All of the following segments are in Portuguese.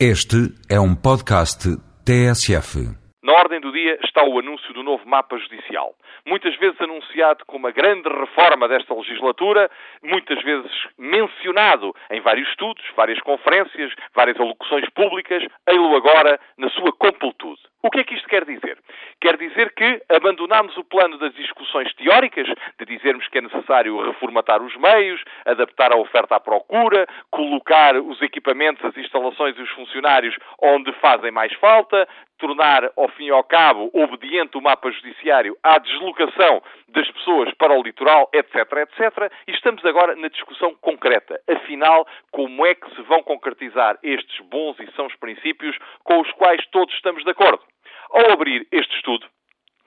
Este é um podcast TSF. Na ordem do dia está o anúncio do novo mapa judicial. Muitas vezes anunciado como a grande reforma desta legislatura, muitas vezes mencionado em vários estudos, várias conferências, várias alocuções públicas, ei-lo agora na sua completude. O que é que isto quer dizer? Quer dizer que abandonamos o plano das discussões teóricas, de dizermos que é necessário reformatar os meios, adaptar a oferta à procura, colocar os equipamentos, as instalações e os funcionários onde fazem mais falta, tornar, ao fim e ao cabo, obediente o mapa judiciário à deslocação das pessoas para o litoral, etc, etc. E estamos agora na discussão concreta. Afinal, como é que se vão concretizar estes bons e sãos princípios com os quais todos estamos de acordo? Ao abrir este estudo,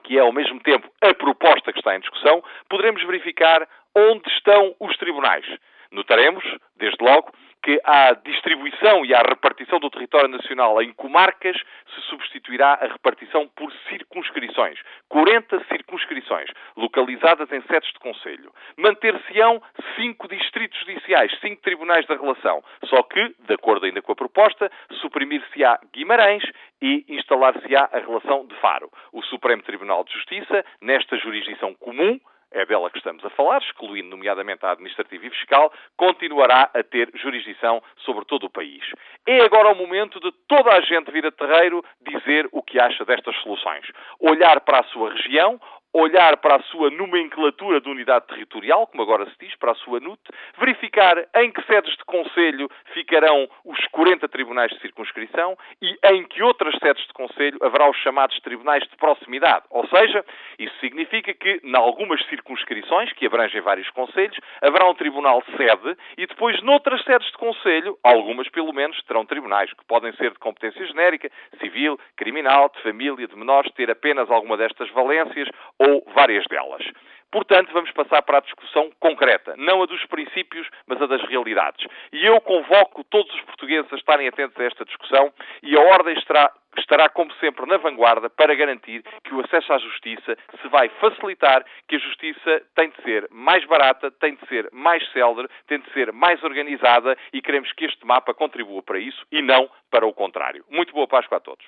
que é ao mesmo tempo a proposta que está em discussão, poderemos verificar onde estão os tribunais. Notaremos, desde logo, que à distribuição e à repartição do território nacional em comarcas se substituirá a repartição por circunscrições. 40 circunscrições, localizadas em setes de conselho. Manter-se-ão cinco distritos judiciais, cinco tribunais da relação. Só que, de acordo ainda com a proposta, suprimir-se-á Guimarães e instalar-se-á a relação de Faro. O Supremo Tribunal de Justiça, nesta jurisdição comum, é dela que estamos a falar, excluindo nomeadamente a administrativa e fiscal, continuará a ter jurisdição sobre todo o país. É agora o momento de toda a gente vir a terreiro dizer o que acha destas soluções. Olhar para a sua região, olhar para a sua nomenclatura de unidade territorial, como agora se diz, para a sua NUT, verificar em que sedes de Conselho ficarão os 40 tribunais de circunscrição e em que outras sedes de Conselho haverá os chamados tribunais de proximidade. Ou seja, isso significa que, em algumas circunscrições, que abrangem vários Conselhos, haverá um tribunal sede e depois, noutras sedes de Conselho, algumas pelo menos, terão tribunais que podem ser de competência genérica, civil, criminal, de família, de menores, ter apenas alguma destas valências ou várias delas. Portanto, vamos passar para a discussão concreta, não a dos princípios, mas a das realidades. E eu convoco todos os portugueses a estarem atentos a esta discussão e a ordem estará, estará, como sempre, na vanguarda para garantir que o acesso à justiça se vai facilitar, que a justiça tem de ser mais barata, tem de ser mais célere, tem de ser mais organizada e queremos que este mapa contribua para isso e não para o contrário. Muito boa Páscoa a todos.